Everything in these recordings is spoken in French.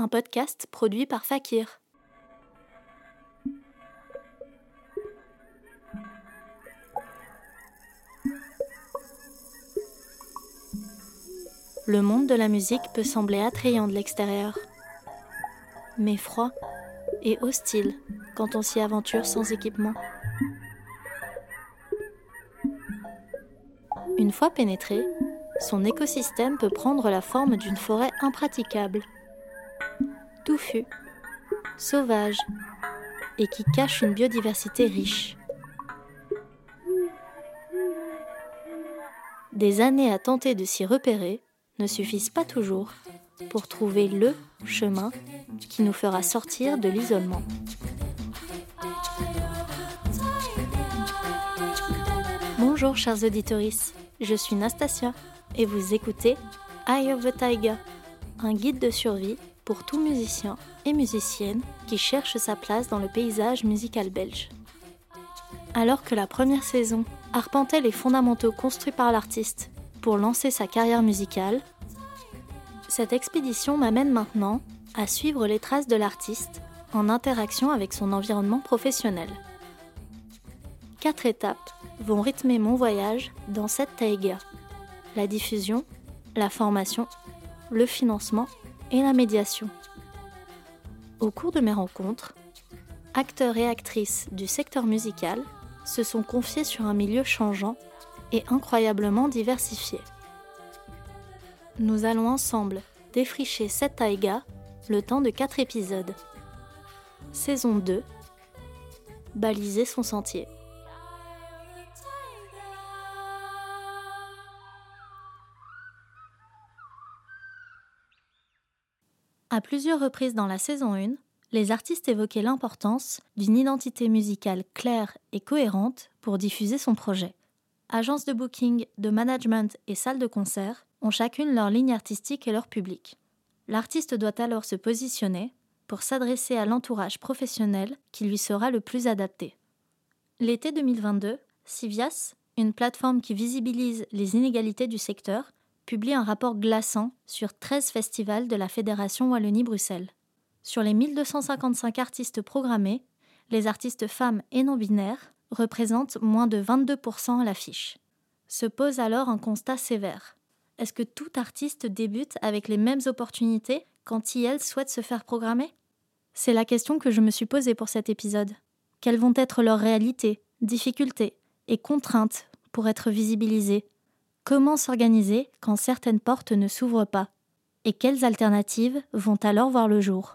un podcast produit par Fakir. Le monde de la musique peut sembler attrayant de l'extérieur, mais froid et hostile quand on s'y aventure sans équipement. Une fois pénétré, son écosystème peut prendre la forme d'une forêt impraticable, touffue, sauvage et qui cache une biodiversité riche. Des années à tenter de s'y repérer ne suffisent pas toujours pour trouver le chemin qui nous fera sortir de l'isolement. Bonjour chers auditeurs, je suis Nastasia et vous écoutez Eye of the Tiger, un guide de survie pour tout musicien et musicienne qui cherche sa place dans le paysage musical belge. Alors que la première saison arpentait les fondamentaux construits par l'artiste pour lancer sa carrière musicale, cette expédition m'amène maintenant à suivre les traces de l'artiste en interaction avec son environnement professionnel. Quatre étapes vont rythmer mon voyage dans cette taïga. La diffusion, la formation, le financement et la médiation. Au cours de mes rencontres, acteurs et actrices du secteur musical se sont confiés sur un milieu changeant et incroyablement diversifié. Nous allons ensemble défricher cette taïga le temps de quatre épisodes. Saison 2 Baliser son sentier. À plusieurs reprises dans la saison 1, les artistes évoquaient l'importance d'une identité musicale claire et cohérente pour diffuser son projet. Agences de booking, de management et salles de concert ont chacune leur ligne artistique et leur public. L'artiste doit alors se positionner pour s'adresser à l'entourage professionnel qui lui sera le plus adapté. L'été 2022, Civias, une plateforme qui visibilise les inégalités du secteur, publie un rapport glaçant sur 13 festivals de la Fédération Wallonie-Bruxelles. Sur les 1255 artistes programmés, les artistes femmes et non-binaires représentent moins de 22% à l'affiche. Se pose alors un constat sévère. Est-ce que tout artiste débute avec les mêmes opportunités quand il souhaite se faire programmer? C'est la question que je me suis posée pour cet épisode. Quelles vont être leurs réalités, difficultés et contraintes pour être visibilisées? Comment s'organiser quand certaines portes ne s'ouvrent pas Et quelles alternatives vont alors voir le jour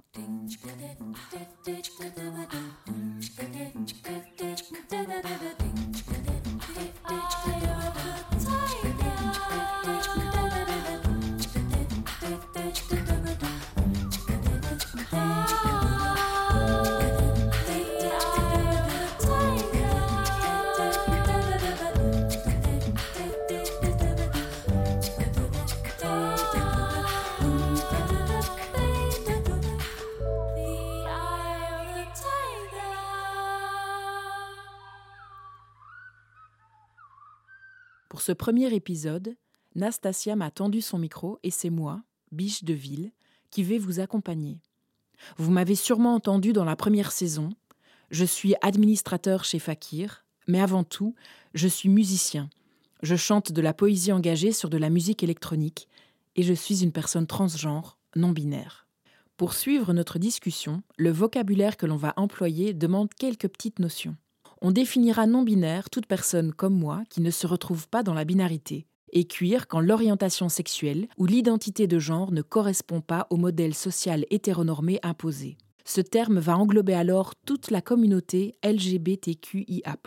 ce premier épisode, Nastasia m'a tendu son micro et c'est moi, Biche de Ville, qui vais vous accompagner. Vous m'avez sûrement entendu dans la première saison. Je suis administrateur chez Fakir, mais avant tout, je suis musicien. Je chante de la poésie engagée sur de la musique électronique et je suis une personne transgenre, non binaire. Pour suivre notre discussion, le vocabulaire que l'on va employer demande quelques petites notions on définira non-binaire toute personne comme moi qui ne se retrouve pas dans la binarité, et queer quand l'orientation sexuelle ou l'identité de genre ne correspond pas au modèle social hétéronormé imposé. Ce terme va englober alors toute la communauté LGBTQIA.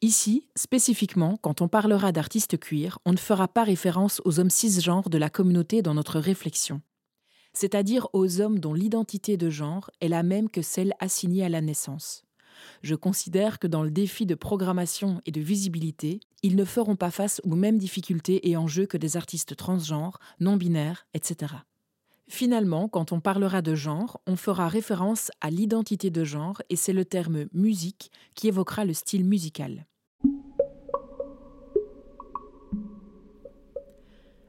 Ici, spécifiquement, quand on parlera d'artistes queer, on ne fera pas référence aux hommes cisgenres de la communauté dans notre réflexion, c'est-à-dire aux hommes dont l'identité de genre est la même que celle assignée à la naissance. Je considère que dans le défi de programmation et de visibilité, ils ne feront pas face aux mêmes difficultés et enjeux que des artistes transgenres, non-binaires, etc. Finalement, quand on parlera de genre, on fera référence à l'identité de genre et c'est le terme musique qui évoquera le style musical.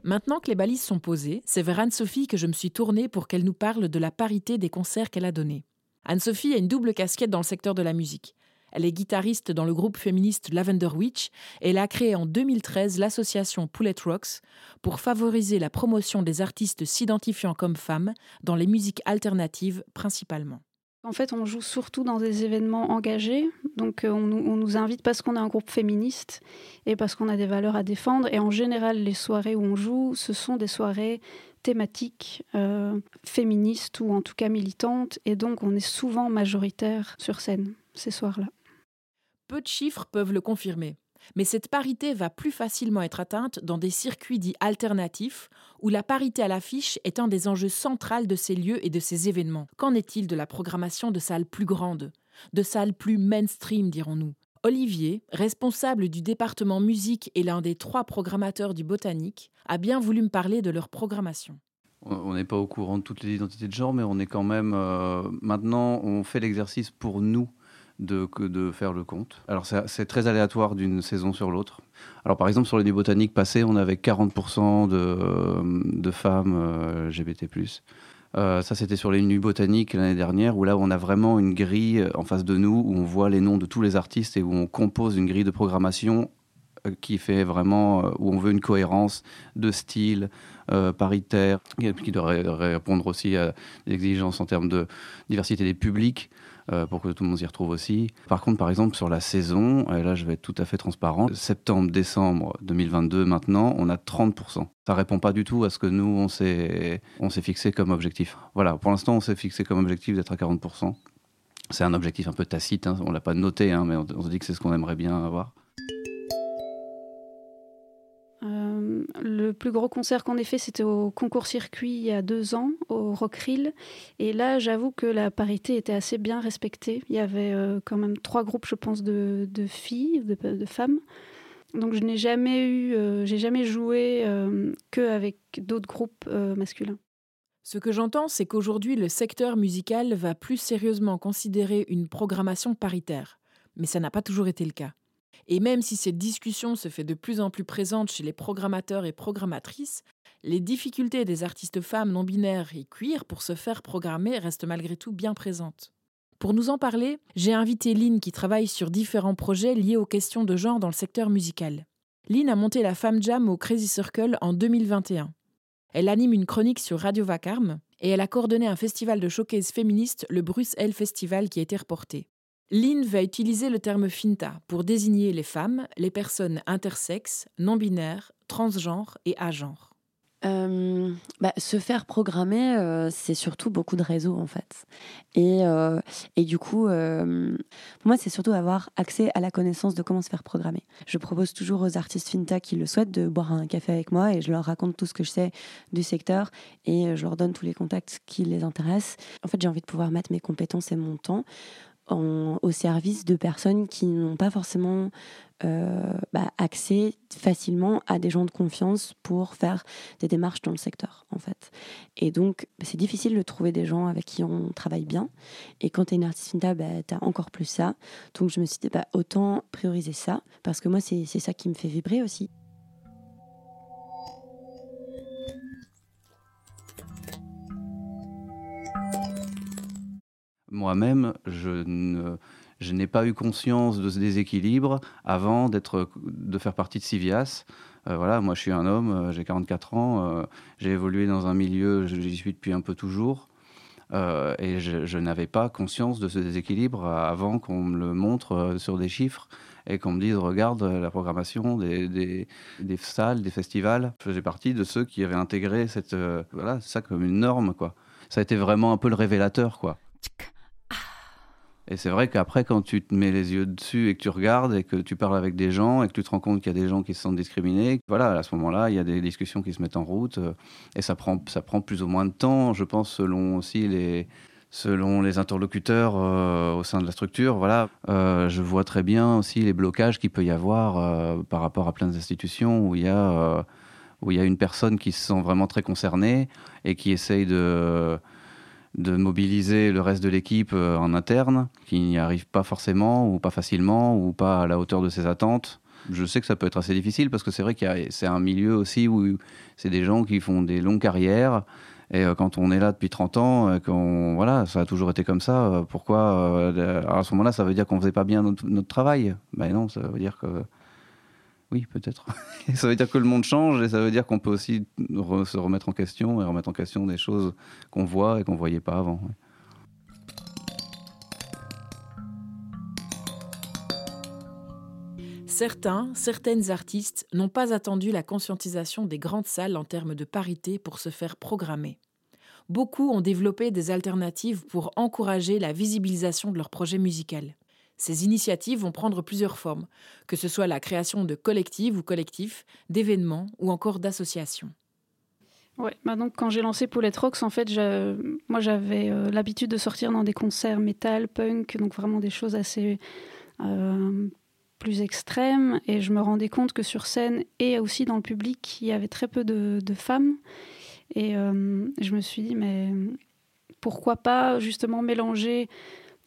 Maintenant que les balises sont posées, c'est vers Anne-Sophie que je me suis tournée pour qu'elle nous parle de la parité des concerts qu'elle a donnés. Anne-Sophie a une double casquette dans le secteur de la musique. Elle est guitariste dans le groupe féministe Lavender Witch et elle a créé en 2013 l'association Poulet Rocks pour favoriser la promotion des artistes s'identifiant comme femmes dans les musiques alternatives principalement. En fait, on joue surtout dans des événements engagés. Donc, euh, on, nous invite parce qu'on est un groupe féministe et parce qu'on a des valeurs à défendre. Et en général, les soirées où on joue, ce sont des soirées thématiques euh, féministes ou en tout cas militantes. Et donc, on est souvent majoritaire sur scène ces soirs-là. Peu de chiffres peuvent le confirmer. Mais cette parité va plus facilement être atteinte dans des circuits dits alternatifs, où la parité à l'affiche est un des enjeux centraux de ces lieux et de ces événements. Qu'en est-il de la programmation de salles plus grandes, de salles plus mainstream, dirons-nous? Olivier, responsable du département musique et l'un des trois programmateurs du Botanique, a bien voulu me parler de leur programmation. On n'est pas au courant de toutes les identités de genre, mais on est quand même. Euh, maintenant, on fait l'exercice pour nous de, faire le compte. Alors c'est très aléatoire d'une saison sur l'autre. Alors par exemple sur les nuits botaniques passées, on avait 40% de, de, femmes euh, LGBT+. Euh, ça, c'était sur les nuits botaniques l'année dernière, où là, on a vraiment une grille euh, en face de nous, où on voit les noms de tous les artistes et où on compose une grille de programmation qui fait vraiment, où on veut une cohérence de style, paritaire, qui doit répondre aussi à des exigences en termes de diversité des publics. Euh, pour que tout le monde s'y retrouve aussi. Par contre, par exemple, sur la saison, et là je vais être tout à fait transparent, septembre-décembre 2022 maintenant, on a 30%. Ça répond pas du tout à ce que nous, on s'est, fixé comme objectif. Voilà, pour l'instant, on s'est fixé comme objectif d'être à 40%. C'est un objectif un peu tacite, hein. on l'a pas noté, hein, mais on, on se dit que c'est ce qu'on aimerait bien avoir. Le plus gros concert qu'on ait fait, c'était au concours circuit il y a deux ans, au Rockrill. Et là, j'avoue que la parité était assez bien respectée. Il y avait euh, quand même trois groupes, je pense, de, filles, de, femmes. Donc je n'ai jamais eu, euh, j'ai jamais joué euh, que avec d'autres groupes masculins. Ce que j'entends, c'est qu'aujourd'hui, le secteur musical va plus sérieusement considérer une programmation paritaire. Mais ça n'a pas toujours été le cas. Et même si cette discussion se fait de plus en plus présente chez les programmateurs et programmatrices, les difficultés des artistes femmes non binaires et queer pour se faire programmer restent malgré tout bien présentes. Pour nous en parler, j'ai invité Lynn qui travaille sur différents projets liés aux questions de genre dans le secteur musical. Lynn a monté la Femme Jam au Crazy Circle en 2021. Elle anime une chronique sur Radio Vacarme et elle a coordonné un festival de showcase féministe, le Bruce Festival, qui a été reporté. Lynn va utiliser le terme finta pour désigner les femmes, les personnes intersexes, non-binaires, transgenres et agenres. Euh, bah, se faire programmer, euh, c'est surtout beaucoup de réseaux en fait. Et, euh, et du coup, pour moi, c'est surtout avoir accès à la connaissance de comment se faire programmer. Je propose toujours aux artistes finta qui le souhaitent de boire un café avec moi et je leur raconte tout ce que je sais du secteur et je leur donne tous les contacts qui les intéressent. En fait, j'ai envie de pouvoir mettre mes compétences et mon temps au service de personnes qui n'ont pas forcément euh, bah, accès facilement à des gens de confiance pour faire des démarches dans le secteur, en fait. Et donc, bah, c'est difficile de trouver des gens avec qui on travaille bien. Et quand tu es une artiste finta, bah, tu as encore plus ça. Donc, je me suis dit, bah, autant prioriser ça, parce que moi, c'est ça qui me fait vibrer aussi. Moi-même, je n'ai pas eu conscience de ce déséquilibre avant d'être, de faire partie de Civias. Euh, voilà, moi je suis un homme, euh, j'ai 44 ans, euh, j'ai évolué dans un milieu, j'y suis depuis un peu toujours, et je, n'avais pas conscience de ce déséquilibre avant qu'on me le montre sur des chiffres et qu'on me dise regarde la programmation des, salles, des festivals. Je faisais partie de ceux qui avaient intégré cette, voilà, ça comme une norme. Quoi. Ça a été vraiment un peu le révélateur. quoi. Et c'est vrai qu'après, quand tu te mets les yeux dessus et que tu regardes et que tu parles avec des gens et que tu te rends compte qu'il y a des gens qui se sentent discriminés, voilà, à ce moment-là, il y a des discussions qui se mettent en route euh, et ça prend, ça prend plus ou moins de temps, je pense, selon aussi les, selon les interlocuteurs euh, au sein de la structure. Voilà, euh, je vois très bien aussi les blocages qu'il peut y avoir par rapport à plein d'institutions où il y a où il y a une personne qui se sent vraiment très concernée et qui essaye de de mobiliser le reste de l'équipe euh, en interne, qui n'y arrive pas forcément ou pas facilement ou pas à la hauteur de ses attentes. Je sais que ça peut être assez difficile parce que c'est vrai que c'est un milieu aussi où c'est des gens qui font des longues carrières. Et euh, quand on est là depuis 30 ans, euh, voilà, ça a toujours été comme ça, pourquoi à ce moment-là, ça veut dire qu'on faisait pas bien notre, travail? Ben non, ça veut dire que oui, peut-être. ça veut dire que le monde change et ça veut dire qu'on peut aussi se remettre en question et remettre en question des choses qu'on voit et qu'on voyait pas avant. Certains, certaines artistes n'ont pas attendu la conscientisation des grandes salles en termes de parité pour se faire programmer. Beaucoup ont développé des alternatives pour encourager la visibilisation de leur projet musical. Ces initiatives vont prendre plusieurs formes, que ce soit la création de collectifs ou collectifs, d'événements ou encore d'associations. Ouais, bah donc quand j'ai lancé Paulette Rocks, en fait, moi j'avais euh, l'habitude de sortir dans des concerts métal, punk, donc vraiment des choses assez euh, plus extrême et je me rendais compte que sur scène et aussi dans le public, il y avait très peu de, femmes. Et euh, je me suis dit, mais pourquoi pas justement mélanger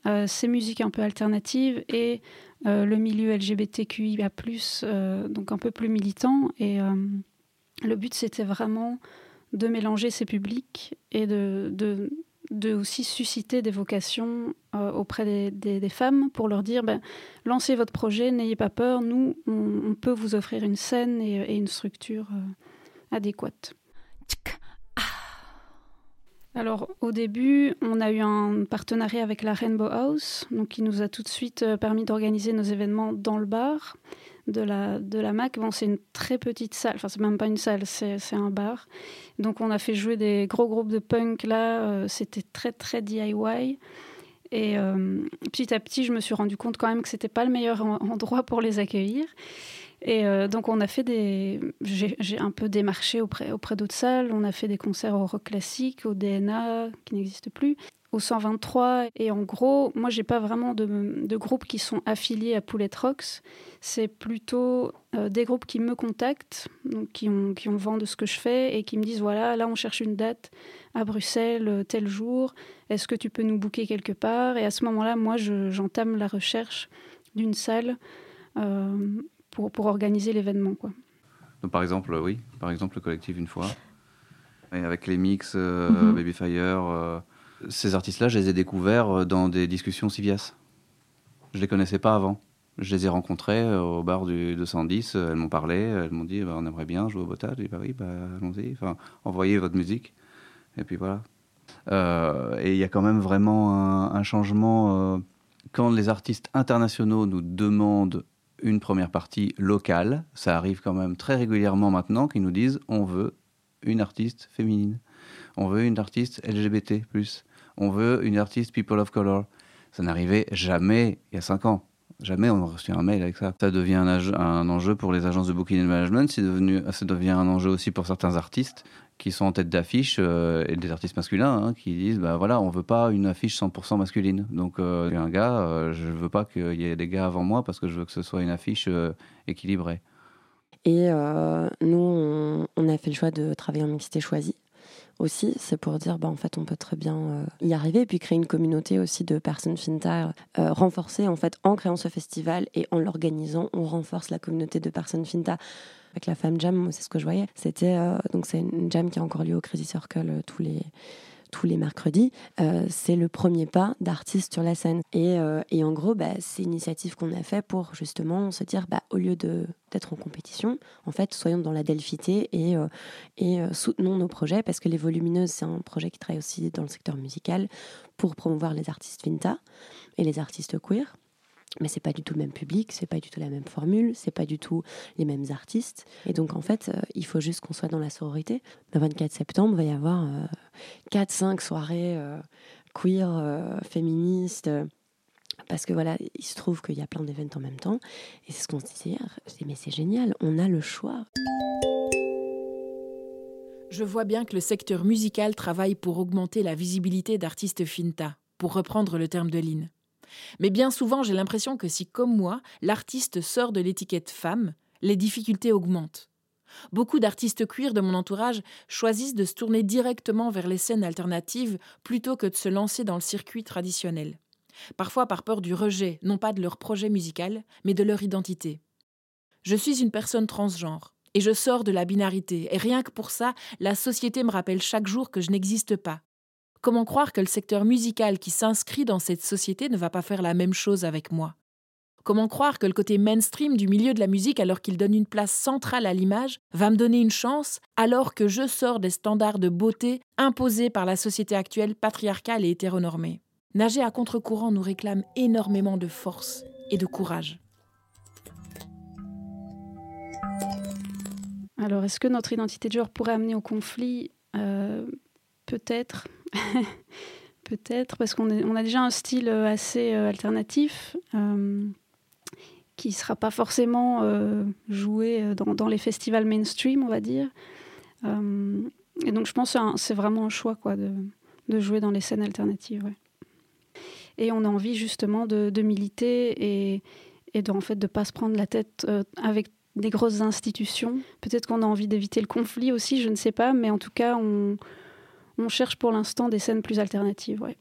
euh, ces musiques un peu alternatives et euh, le milieu LGBTQIA, donc un peu plus militant. Et le but, c'était vraiment de mélanger ces publics et de, aussi susciter des vocations euh, auprès des, femmes pour leur dire ben, lancez votre projet, n'ayez pas peur, nous, on, peut vous offrir une scène et, une structure euh, adéquate. Alors au début, on a eu un partenariat avec la Rainbow House, donc qui nous a tout de suite euh, permis d'organiser nos événements dans le bar de la, de la MAC. Bon, c'est une très petite salle, enfin, c'est même pas une salle, c'est un bar. Donc, on a fait jouer des gros groupes de punk là, euh, c'était très, très DIY. Et euh, petit à petit, je me suis rendu compte quand même que c'était pas le meilleur endroit pour les accueillir. Et euh, donc, on a fait des. J'ai un peu démarché auprès, auprès d'autres salles. On a fait des concerts au rock classique, au DNA, qui n'existe plus au 123. Et en gros, moi, j'ai pas vraiment de, de, groupes qui sont affiliés à Poulet Rocks. C'est plutôt euh, des groupes qui me contactent, donc qui ont, qui ont vent de ce que je fais et qui me disent voilà, là, on cherche une date à Bruxelles, euh, tel jour. Est-ce que tu peux nous booker quelque part? Et à ce moment-là, moi, j'entame la recherche d'une salle pour, pour organiser l'événement. Quoi. Donc, par exemple, oui, par exemple, le collectif une fois. Et avec les mix, mm-hmm. Babyfire ces artistes-là, je les ai découverts euh, dans des discussions Civias. Je les connaissais pas avant. Je les ai rencontrés euh, au bar du 210. Elles m'ont parlé. Elles m'ont dit bah, on aimerait bien jouer au botage. J'ai dit bah oui, bah, allons-y. Enfin, envoyez votre musique. Et puis voilà. Euh, et il y a quand même vraiment un, changement. quand les artistes internationaux nous demandent une première partie locale, ça arrive quand même très régulièrement maintenant qu'ils nous disent on veut une artiste féminine, on veut une artiste LGBT on veut une artiste People of Color. Ça n'arrivait jamais il y a cinq ans. Jamais on reçu un mail avec ça. Ça devient un, enjeu pour les agences de booking and management. Devenu, ça devient un enjeu aussi pour certains artistes qui sont en tête d'affiche euh, et des artistes masculins hein, qui disent bah voilà on veut pas une affiche 100% masculine. Donc euh, un gars, euh, je veux pas qu'il y ait des gars avant moi parce que je veux que ce soit une affiche équilibrée. Et nous, on, on, a fait le choix de travailler en mixité choisie aussi, c'est pour dire, bah, en fait, on peut très bien euh, y arriver, et puis créer une communauté aussi de personnes finta, euh, en fait, en créant ce festival et en l'organisant, on renforce la communauté de personnes finta. Avec la Femme Jam, c'est ce que je voyais. C'était, euh, donc c'est une jam qui a encore lieu au Crazy Circle tous les tous les mercredis, euh, c'est le premier pas d'artiste sur la scène. Et, euh, et en gros, bah, c'est une initiative qu'on a fait pour justement se dire, bah, au lieu d'être en compétition, en fait, soyons dans la delphité et, euh, et soutenons nos projets, parce que Les Volumineuses, c'est un projet qui travaille aussi dans le secteur musical pour promouvoir les artistes Vinta et les artistes queer mais c'est pas du tout le même public, c'est pas du tout la même formule, c'est pas du tout les mêmes artistes. Et donc en fait, euh, il faut juste qu'on soit dans la sororité. Le 24 septembre, il va y avoir 4-5 euh, soirées euh, queer, féministes. parce que voilà, il se trouve qu'il y a plein d'événements en même temps. Et c'est ce qu'on se disait hier. mais c'est génial, on a le choix. Je vois bien que le secteur musical travaille pour augmenter la visibilité d'artistes finta, pour reprendre le terme de Lynn. Mais bien souvent, j'ai l'impression que si, comme moi, l'artiste sort de l'étiquette femme, les difficultés augmentent. Beaucoup d'artistes queer de mon entourage choisissent de se tourner directement vers les scènes alternatives plutôt que de se lancer dans le circuit traditionnel. Parfois par peur du rejet, non pas de leur projet musical, mais de leur identité. Je suis une personne transgenre et je sors de la binarité, et rien que pour ça, la société me rappelle chaque jour que je n'existe pas. Comment croire que le secteur musical qui s'inscrit dans cette société ne va pas faire la même chose avec moi? Comment croire que le côté mainstream du milieu de la musique, alors qu'il donne une place centrale à l'image, va me donner une chance alors que je sors des standards de beauté imposés par la société actuelle patriarcale et hétéronormée? Nager à contre-courant nous réclame énormément de force et de courage. Alors, est-ce que notre identité de genre pourrait amener au conflit? Euh, Peut-être. Peut-être, parce qu'on on a déjà un style assez euh, alternatif. Euh, qui ne sera pas forcément euh, joué euh, dans, les festivals mainstream, on va dire. Euh, et donc je pense que c'est vraiment un choix quoi, de, jouer dans les scènes alternatives. Et on a envie justement de, militer et, de, en fait, de ne pas se prendre la tête avec des grosses institutions. Peut-être qu'on a envie d'éviter le conflit aussi, je ne sais pas, mais en tout cas, on, on cherche pour l'instant des scènes plus alternatives. Ouais.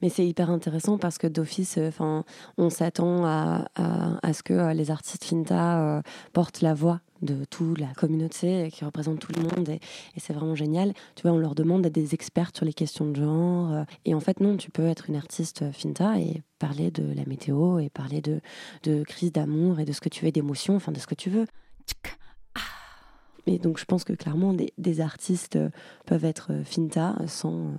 Mais c'est hyper intéressant parce que d'office, euh, enfin, on s'attend à, à, ce que euh, les artistes Finta euh, portent la voix de toute la communauté qui représente tout le monde et, c'est vraiment génial. Tu vois, on leur demande d'être des experts sur les questions de genre et en fait non, tu peux être une artiste Finta et parler de la météo et parler de, de crise d'amour et de ce que tu veux, d'émotion, enfin de ce que tu veux. Mais donc je pense que clairement des, artistes peuvent être Finta sans,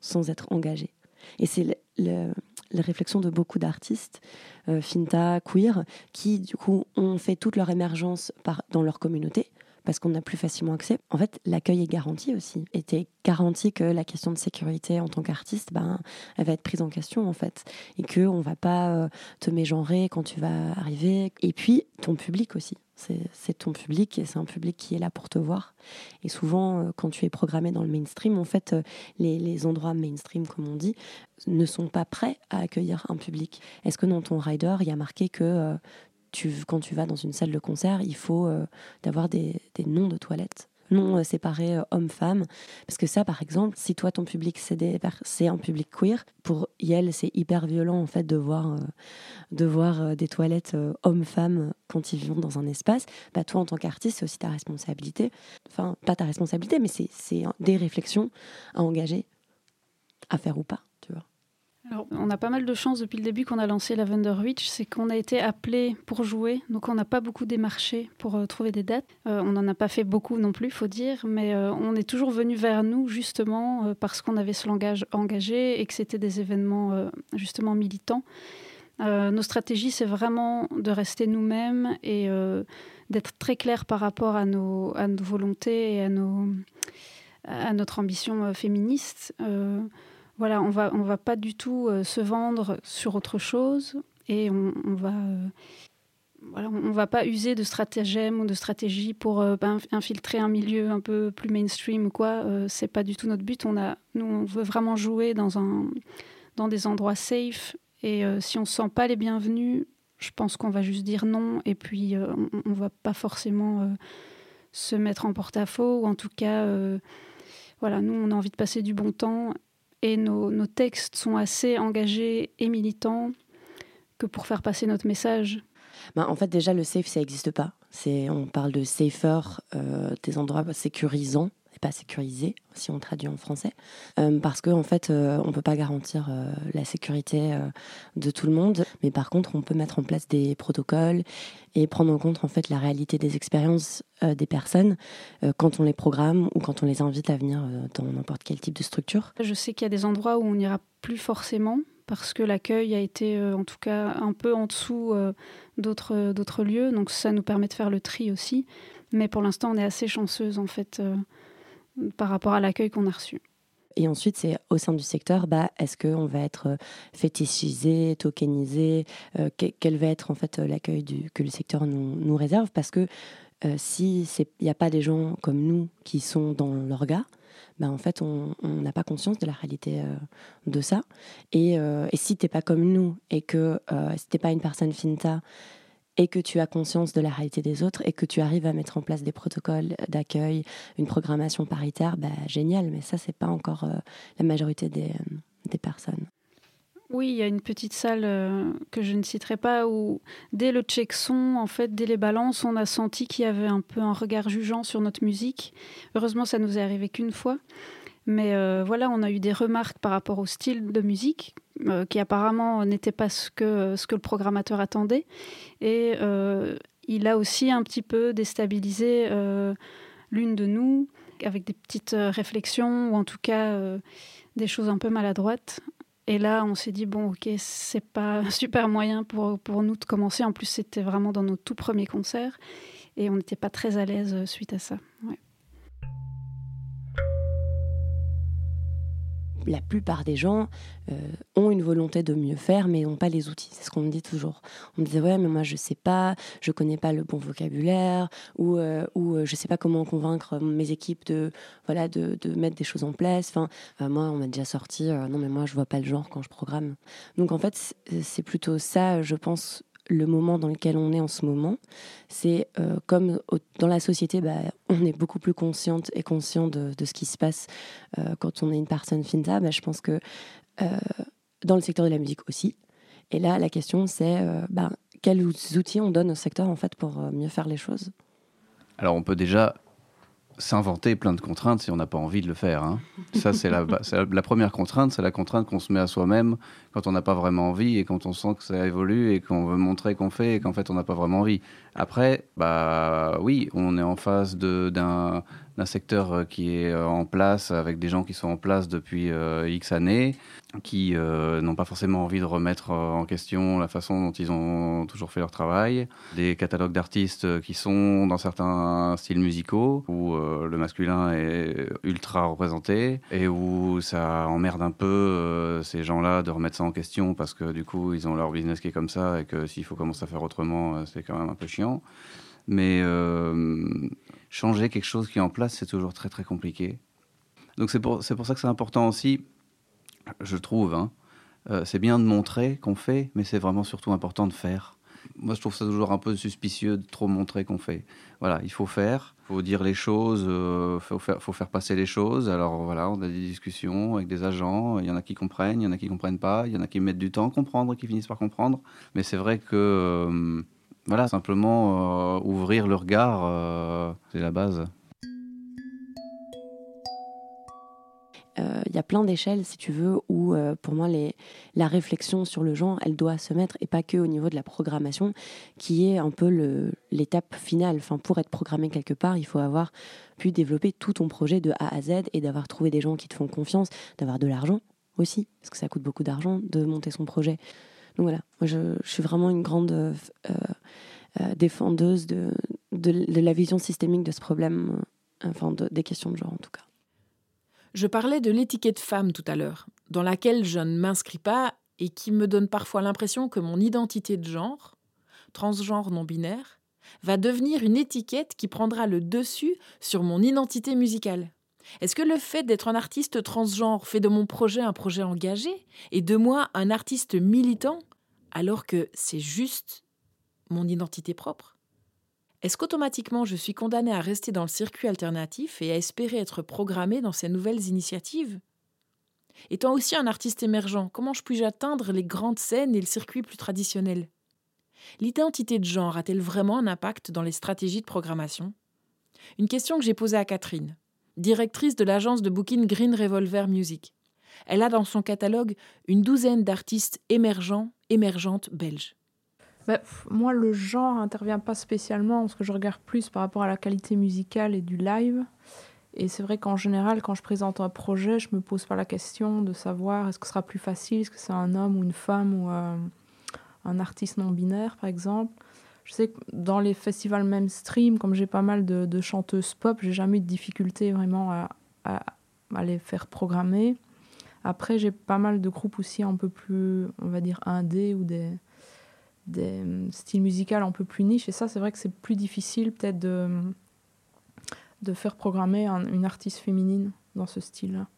sans être engagés. Et c'est la réflexion de beaucoup d'artistes, euh, finta, queer, qui du coup ont fait toute leur émergence dans leur communauté parce qu'on a plus facilement accès. En fait, l'accueil est garanti aussi. Et es garanti que la question de sécurité en tant qu'artiste, ben, elle va être prise en question en fait. Et qu'on ne va pas euh, te mégenrer quand tu vas arriver. Et puis, ton public aussi. C'est ton public et c'est un public qui est là pour te voir. Et souvent, euh, quand tu es programmé dans le mainstream, en fait, euh, les, endroits mainstream, comme on dit, ne sont pas prêts à accueillir un public. Est-ce que dans ton rider, il y a marqué que quand tu vas dans une salle de concert, il faut euh, d'avoir des, noms de toilettes? Non euh, séparés euh, hommes-femmes. Parce que ça, par exemple, si toi, ton public, c'est un public queer, pour Yel, c'est hyper violent, en fait, de voir, de voir des toilettes hommes-femmes quand ils vivent dans un espace. Bah, toi, en tant qu'artiste, c'est aussi ta responsabilité. Enfin, pas ta responsabilité, mais c'est des réflexions à engager, à faire ou pas, vois on a pas mal de chance depuis le début qu'on a lancé Lavender Witch, c'est qu'on a été appelé pour jouer, donc on n'a pas beaucoup démarché pour euh, trouver des dates. Euh, on n'en a pas fait beaucoup non plus, faut dire, mais euh, on est toujours venu vers nous justement parce qu'on avait ce langage engagé et que c'était des événements justement militants. nos stratégies, c'est vraiment de rester nous-mêmes et d'être très clair par rapport à nos, volontés et à notre ambition féministe voilà, on va, on va pas du tout euh, se vendre sur autre chose et on, va, euh, voilà, on va pas user de stratagèmes ou de stratégies pour euh, ben, infiltrer un milieu un peu plus mainstream ou quoi. c'est pas du tout notre but. On a, nous, on veut vraiment jouer dans un, dans des endroits safe et si on se sent pas les bienvenus, je pense qu'on va juste dire non et puis on, on, va pas forcément se mettre en porte-à-faux ou en tout cas voilà, nous, on a envie de passer du bon temps et nos, nos, textes sont assez engagés et militants que pour faire passer notre message. Ben, en fait, déjà, le safe, ça n'existe pas. On parle de safer, euh, des endroits sécurisants pas sécurisés, si on traduit en français. Euh, parce qu'en en fait, euh, on ne peut pas garantir la sécurité de tout le monde. Mais par contre, on peut mettre en place des protocoles et prendre en compte en fait la réalité des expériences euh, des personnes euh, quand on les programme ou quand on les invite à venir euh, dans n'importe quel type de structure. Je sais qu'il y a des endroits où on n'ira plus forcément parce que l'accueil a été en tout cas un peu en dessous d'autres d'autres lieux, donc ça nous permet de faire le tri aussi. Mais pour l'instant, on est assez chanceuse en fait par rapport à l'accueil qu'on a reçu. Et ensuite, c'est au sein du secteur, bah, est-ce qu'on va être euh, fétichisé, tokenisé euh, Quel va être en fait euh, l'accueil que le secteur nous, réserve? Parce que si s'il n'y a pas des gens comme nous qui sont dans l'orga, bah, en fait, on n'a pas conscience de la réalité de ça. Et, et si tu n'es pas comme nous et que si tu n'es pas une personne finta et que tu as conscience de la réalité des autres et que tu arrives à mettre en place des protocoles d'accueil, une programmation paritaire, bah, génial, mais ça, c'est pas encore euh, la majorité des, euh, des, personnes. Oui, il y a une petite salle euh, que je ne citerai pas où, dès le check son, en fait, dès les balances, on a senti qu'il y avait un peu un regard jugeant sur notre musique. Heureusement, ça nous est arrivé qu'une fois. Mais euh, voilà, on a eu des remarques par rapport au style de musique euh, qui apparemment n'était pas ce que, ce que le programmateur attendait. Et il a aussi un petit peu déstabilisé l'une de nous avec des petites réflexions ou en tout cas des choses un peu maladroites. Et là, on s'est dit, bon, ok, c'est pas un super moyen pour, pour nous de commencer. En plus, c'était vraiment dans nos tout premiers concerts. Et on n'était pas très à l'aise euh, suite à ça. La plupart des gens euh, ont une volonté de mieux faire, mais n'ont pas les outils. C'est ce qu'on me dit toujours. On me disait ouais, mais moi je sais pas, je connais pas le bon vocabulaire, ou euh, ou euh, je sais pas comment convaincre mes équipes de voilà de, mettre des choses en place. Enfin, moi on m'a déjà sorti non mais moi je vois pas le genre quand je programme. Donc en fait c'est plutôt ça, je pense, le moment dans lequel on est en ce moment. C'est euh, comme dans la société, bah, on est beaucoup plus consciente et conscient de, ce qui se passe euh, quand on est une personne finta. Bah, je pense que euh, dans le secteur de la musique aussi. Et là, la question, c'est bah, quels outils on donne au secteur en fait pour mieux faire les choses? Alors, on peut déjà s'inventer plein de contraintes si on n'a pas envie de le faire. Hein. Ça, c'est la, première contrainte, c'est la contrainte qu'on se met à soi-même quand on n'a pas vraiment envie et quand on sent que ça évolue et qu'on veut montrer qu'on fait et qu'en fait on n'a pas vraiment envie. Après, bah oui, on est en face d'un d'un secteur euh, qui est euh, en place, avec des gens qui sont en place depuis euh, X années, qui n'ont pas forcément envie de remettre en question la façon dont ils ont toujours fait leur travail, des catalogues d'artistes qui sont dans certains styles musicaux, où le masculin est ultra représenté, et où ça emmerde un peu ces gens-là de remettre ça en question, parce que du coup, ils ont leur business qui est comme ça, et que s'il faut commencer à faire autrement, c'est quand même un peu chiant. Mais changer quelque chose qui est en place, c'est toujours très très compliqué. Donc c'est pour, pour ça que c'est important aussi, je trouve. Hein. Euh, c'est bien de montrer qu'on fait, mais c'est vraiment surtout important de faire. Moi, je trouve ça toujours un peu suspicieux de trop montrer qu'on fait. Voilà, il faut faire, il faut dire les choses, il euh, faut, faire, faut faire passer les choses. Alors voilà, on a des discussions avec des agents, il y en a qui comprennent, il y en a qui comprennent pas, il y en a qui mettent du temps à comprendre qui finissent par comprendre. Mais c'est vrai que... Euh, voilà, simplement euh, ouvrir le regard, euh, c'est la base. Euh, il y a plein d'échelles, si tu veux, où pour moi la réflexion sur le genre, elle doit se mettre, et pas que au niveau de la programmation, qui est un peu l'étape finale. Enfin, pour être programmé quelque part, il faut avoir pu développer tout ton projet de A à Z et d'avoir trouvé des gens qui te font confiance, d'avoir de l'argent aussi, parce que ça coûte beaucoup d'argent de monter son projet. Donc voilà, je, suis vraiment une grande euh, euh, défendeuse de, de, la vision systémique de ce problème, euh, enfin des questions de genre en tout cas. Je parlais de l'étiquette femme tout à l'heure, dans laquelle je ne m'inscris pas et qui me donne parfois l'impression que mon identité de genre, transgenre non binaire, va devenir une étiquette qui prendra le dessus sur mon identité musicale. Est-ce que le fait d'être un artiste transgenre fait de mon projet un projet engagé et de moi un artiste militant alors que c'est juste mon identité propre? Est-ce qu'automatiquement je suis condamné à rester dans le circuit alternatif et à espérer être programmé dans ces nouvelles initiatives? Étant aussi un artiste émergent, comment je puis-je atteindre les grandes scènes et le circuit plus traditionnel? L'identité de genre a-t-elle vraiment un impact dans les stratégies de programmation? Une question que j'ai posée à Catherine, directrice de l'agence de booking Green Revolver Music. Elle a dans son catalogue une douzaine d'artistes émergents, émergentes belges. Bah, moi, le genre n'intervient pas spécialement, parce que je regarde plus par rapport à la qualité musicale et du live. Et c'est vrai qu'en général, quand je présente un projet, je me pose pas la question de savoir est-ce que ce sera plus facile, est-ce que c'est un homme ou une femme ou euh, un artiste non binaire, par exemple. Je sais que dans les festivals mainstream, comme j'ai pas mal de, chanteuses pop, j'ai jamais eu de difficulté vraiment à, à les faire programmer. Après, j'ai pas mal de groupes aussi un peu plus, on va dire, indé ou des, des styles musicaux un peu plus niche. Et ça, c'est vrai que c'est plus difficile peut-être de, de faire programmer une artiste féminine dans ce style-là.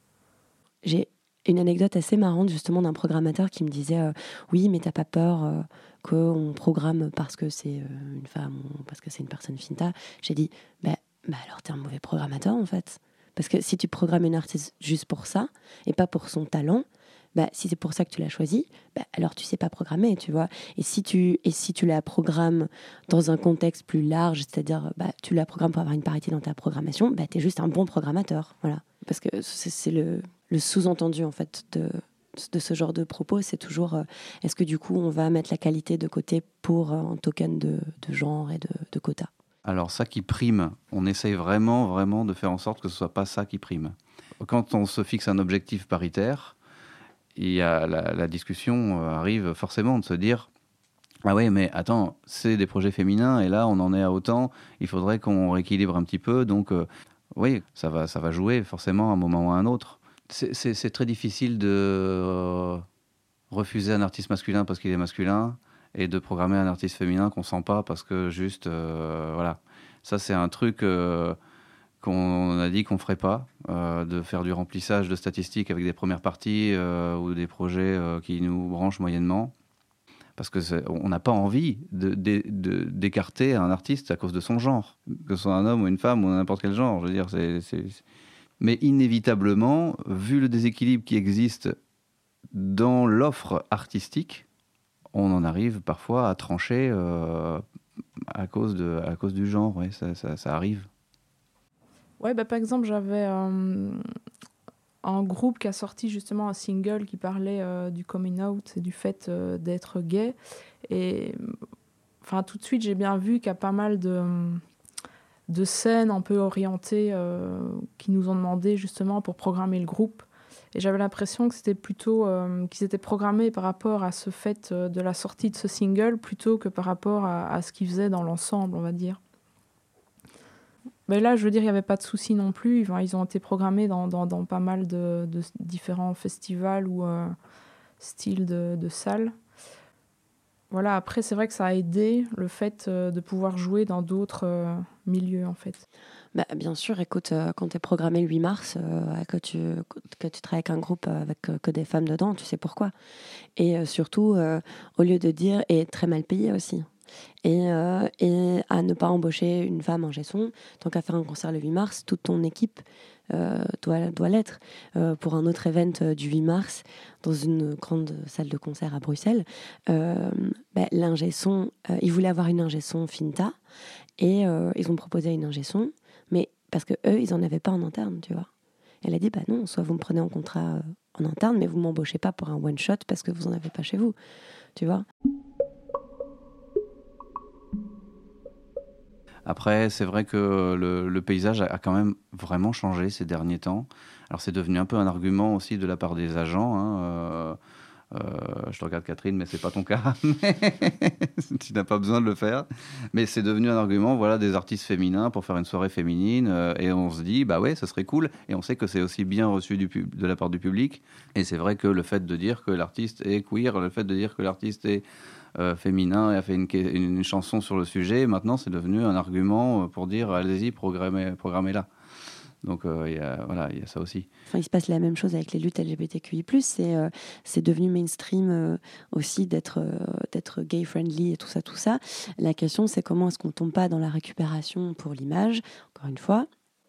Une anecdote assez marrante justement d'un programmateur qui me disait euh, oui mais t'as pas peur euh, qu'on programme parce que c'est euh, une femme ou parce que c'est une personne finta j'ai dit bah, bah alors t'es un mauvais programmateur en fait parce que si tu programmes une artiste juste pour ça, et pas pour son talent, bah, si c'est pour ça que tu l'as choisi, bah, alors tu sais pas programmer, tu vois. Et si tu, et si tu la programmes dans un contexte plus large, c'est-à-dire bah, tu la programmes pour avoir une parité dans ta programmation, bah, tu juste un bon programmateur. Voilà. Parce que c'est le, le sous-entendu en fait de, ce genre de propos, c'est toujours euh, est-ce que du coup on va mettre la qualité de côté pour un token de, genre et de, de quota? Alors ça qui prime, on essaye vraiment, vraiment de faire en sorte que ce soit pas ça qui prime. Quand on se fixe un objectif paritaire, il y a la, discussion euh, arrive forcément de se dire ah oui, mais attends, c'est des projets féminins et là on en est à autant. Il faudrait qu'on rééquilibre un petit peu. Donc euh, oui, ça va, ça va jouer forcément à un moment ou à un autre. C'est très difficile de euh, refuser un artiste masculin parce qu'il est masculin et de programmer un artiste féminin qu'on sent pas parce que juste voilà. Ça c'est un truc qu'on a dit qu'on ferait pas, euh, de faire du remplissage de statistiques avec des premières parties euh, ou des projets euh, qui nous branchent moyennement, parce que on n'a pas envie d'écarter un artiste à cause de son genre, que ce soit un homme ou une femme ou n'importe quel genre. Je veux dire, c'est, mais inévitablement, vu le déséquilibre qui existe dans l'offre artistique, on en arrive parfois à trancher à cause de à cause du genre. Ouais, ça, ça arrive. Ouais, bah, par exemple, j'avais euh, un groupe qui a sorti justement un single qui parlait euh, du coming out et du fait euh, d'être gay. Et tout de suite, j'ai bien vu qu'il y a pas mal de, de scènes un peu orientées qui nous ont demandé justement pour programmer le groupe. Et j'avais l'impression que c'était plutôt qu'ils étaient programmés par rapport à ce fait de la sortie de ce single plutôt que par rapport à, ce qu'ils faisaient dans l'ensemble, on va dire. Mais là, je veux dire, il n'y avait pas de souci non plus. ils ont été programmés dans, pas mal de, différents festivals ou euh, styles de, de, salles. Voilà, après, c'est vrai que ça a aidé le fait euh, de pouvoir jouer dans d'autres euh, milieux, en fait. Bah, bien sûr, écoute, quand tu es programmé le 8 mars, que, tu, que tu travailles avec un groupe avec que des femmes dedans, tu sais pourquoi. Et surtout, au lieu de dire, et très mal payé aussi. Euh, et, à ne pas embaucher une femme en gestion. Tant qu'à faire un concert le 8 mars, toute ton équipe euh, doit, doit l'être. Euh, pour un autre event du 8 mars, dans une grande salle de concert à Bruxelles, ben, l'ingé son, ils voulaient avoir une ingé Finta et ils ont proposé une ingé son, mais parce que eux, ils n'en avaient pas en interne, tu vois. Elle a dit, bah non, soit vous me prenez en contrat en interne, mais vous m'embauchez pas pour un one shot parce que vous en avez pas chez vous, tu vois. Après, c'est vrai que le, paysage a, quand même vraiment changé ces derniers temps. Alors, c'est devenu un peu un argument aussi de la part des agents. Hein, euh, euh, je te regarde Catherine, mais c'est pas ton cas. tu n'as pas besoin de le faire. Mais c'est devenu un argument, voilà, des artistes féminins pour faire une soirée féminine. Euh, et on se dit, bah ouais, ça serait cool. Et on sait que c'est aussi bien reçu de la part du public. Et c'est vrai que le fait de dire que l'artiste est queer, le fait de dire que l'artiste est euh, féminin et a fait une, chanson sur le sujet. Maintenant, c'est devenu un argument euh, pour dire allez-y, programmez, programmez-la. Donc euh, il y a, voilà, il y a ça aussi. Enfin, il se passe la même chose avec les luttes LGBTQI+. C'est c'est devenu mainstream aussi d'être d'être gay friendly et tout ça, tout ça. La question, c'est comment est-ce qu'on tombe pas dans la récupération pour l'image, encore une fois.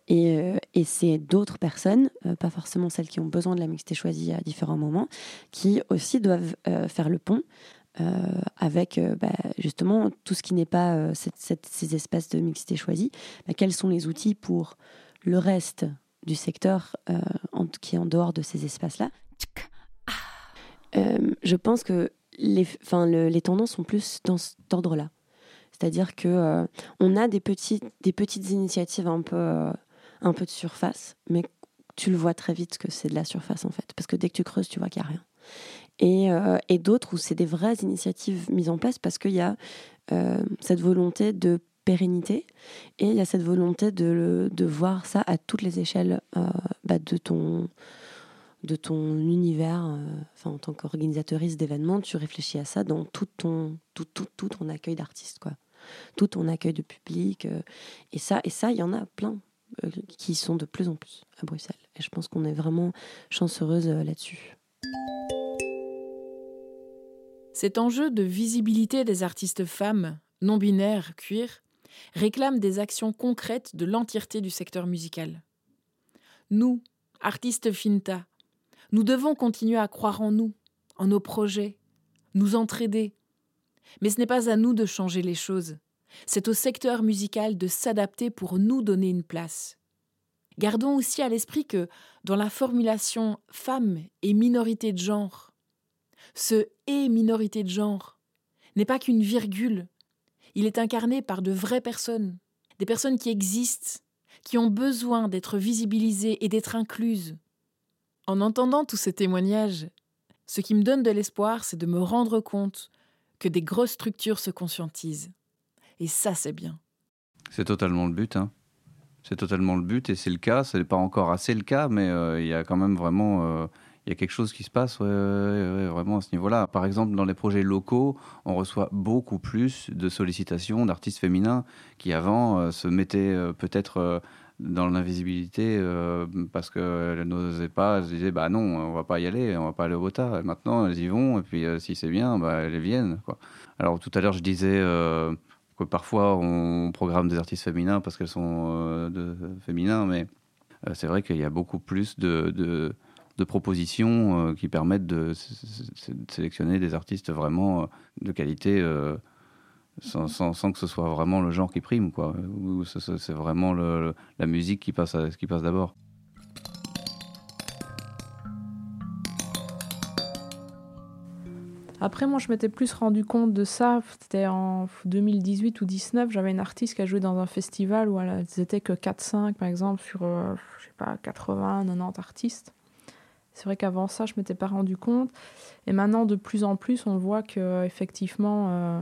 Et, et c'est d'autres personnes, pas forcément celles qui ont besoin de la mixité choisie à différents moments, qui aussi doivent faire le pont euh, avec euh, bah, justement tout ce qui n'est pas euh, ces espaces de mixité choisis, bah, quels sont les outils pour le reste du secteur qui est en dehors de ces espaces-là. je pense que les, tendances sont plus dans cet ordre-là. C'est-à-dire que on a des petites, initiatives un peu, un peu de surface, mais tu le vois très vite que c'est de la surface en fait. Parce que dès que tu creuses, tu vois qu'il n'y a rien. Euh, et, d'autres où c'est des vraies initiatives mises en place parce qu'il y a euh, cette volonté de pérennité. Et il y a cette volonté de, de voir ça à toutes les échelles euh, bah, de ton de ton univers, enfin en tant qu'organisatrice d'événements, tu réfléchis à ça dans tout ton tout, tout, tout ton accueil d'artistes quoi, tout ton accueil de public et ça et ça il y en a plein qui sont de plus en plus à Bruxelles. Et je pense qu'on est vraiment chanceuse là-dessus. Cet enjeu de visibilité des artistes femmes, non-binaires, queer, réclame des actions concrètes de l'entièreté du secteur musical. Nous, artistes Finta, Nous devons continuer à croire en nous, en nos projets, nous entraider. Mais ce n'est pas à nous de changer les choses. C'est au secteur musical de s'adapter pour nous donner une place. Gardons aussi à l'esprit que, dans la formulation femme et minorité de genre, ce et minorité de genre n'est pas qu'une virgule. Il est incarné par de vraies personnes, des personnes qui existent, qui ont besoin d'être visibilisées et d'être incluses. En entendant tous ces témoignages, ce qui me donne de l'espoir, c'est de me rendre compte que des grosses structures se conscientisent. Et ça, c'est bien. C'est totalement le but. Hein. C'est totalement le but et c'est le cas. Ce n'est pas encore assez le cas, mais euh, il y a quand même vraiment euh, il y a quelque chose qui se passe vraiment à ce niveau-là. Par exemple, dans les projets locaux, on reçoit beaucoup plus de sollicitations d'artistes féminins qui avant euh, se mettaient peut-être dans l'invisibilité parce qu'elles n'osaient pas, elles se disaient bah non, on va pas y aller, on va pas aller au Bota. Maintenant, elles y vont et puis si c'est bien, bah, elles viennent. Alors tout à l'heure, je disais parfois on programme des artistes féminins parce qu'elles sont euh, de, féminins, mais euh, c'est vrai qu'il y a beaucoup plus de, propositions euh, qui permettent de, sélectionner des artistes vraiment de qualité. Sans, sans, que ce soit vraiment le genre qui prime, quoi. c'est vraiment la musique qui passe, passe d'abord. Après, moi, je m'étais plus rendu compte de ça. C'était en 2018 ou 2019. J'avais une artiste qui a joué dans un festival où elles n'étaient que 4-5, par exemple, sur, euh, je sais pas, 80, 90 artistes. C'est vrai qu'avant ça, je m'étais pas rendu compte. Et maintenant, de plus en plus, on voit que effectivement, euh,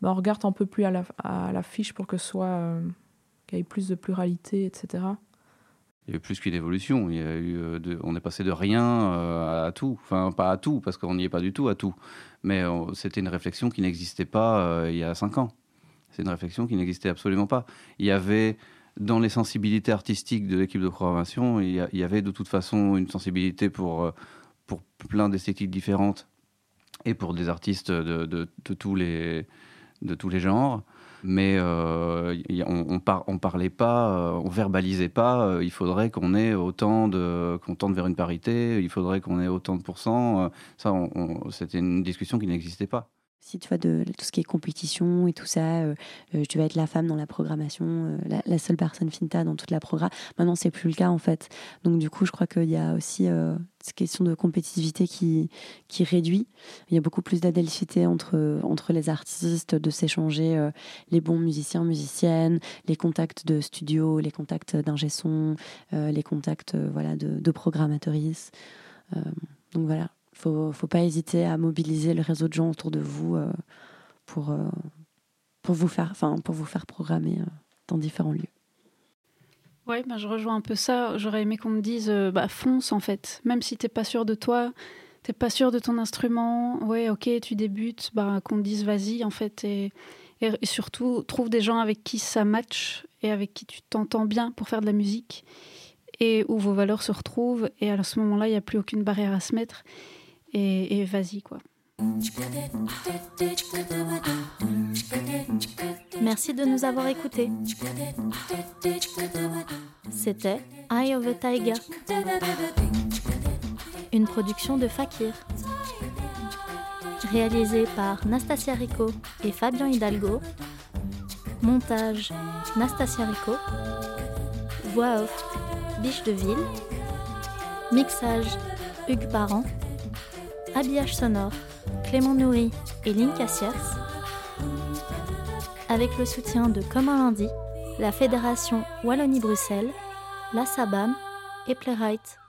bah, on regarde un peu plus à la, fiche pour que soit euh, qu'il y ait plus de pluralité, etc. Il y a eu plus qu'une évolution. Il y a eu euh, on est passé de rien à tout. Enfin, pas à tout, parce qu'on n'y est pas du tout à tout. Mais c'était une réflexion qui n'existait pas il y a cinq ans. C'est une réflexion qui n'existait absolument pas. Il y avait, dans les sensibilités artistiques de l'équipe de programmation, il y, avait de toute façon une sensibilité pour, pour plein d'esthétiques différentes et pour des artistes de, de, tous, les, de tous les genres mais euh, on, on, on, parlait pas, euh, on verbalisait pas. Euh, il faudrait qu'on ait autant de, qu'on tente vers une parité. Il faudrait qu'on ait autant de pourcents. ça, c'était une discussion qui n'existait pas si tu vois tout ce qui est compétition et tout ça, euh, euh, tu vas être la femme dans la programmation, euh, la, seule personne finta dans toute la programme. Maintenant, c'est plus le cas en fait. Donc du coup, je crois qu'il y a aussi cette question de compétitivité qui, qui réduit. Il y a beaucoup plus d'adelphité entre, entre les artistes, de s'échanger les bons musiciens, musiciennes, les contacts de studio, les contacts d'ingé son, les contacts voilà, de, de donc voilà, faut, faut pas hésiter à mobiliser le réseau de gens autour de vous euh, pour, euh, pour, vous faire, pour vous faire programmer euh, dans différents lieux. Oui, bah, je rejoins un peu ça. J'aurais aimé qu'on me dise bah, fonce en fait. Même si tu n'es pas sûr de toi, tu n'es pas sûr de ton instrument, ouais, ok, tu débutes, bah, qu'on te dise vas-y en fait. Et, et, surtout, trouve des gens avec qui ça match et avec qui tu t'entends bien pour faire de la musique et où vos valeurs se retrouvent. Et à ce moment-là, il n'y a plus aucune barrière à se mettre et, vas-y quoi. Merci de nous avoir écoutés. C'était Eye of a Tiger, une production de Fakir, réalisée par Nastasia Rico et Fabien Hidalgo. Montage Nastasia Rico. Voix off Biche de Ville. Mixage Hugues Parent. Habillage sonore, Clément Nourri et Link Cassias. Avec le soutien de Comme un lundi, la Fédération Wallonie-Bruxelles, la SABAM et Playwright.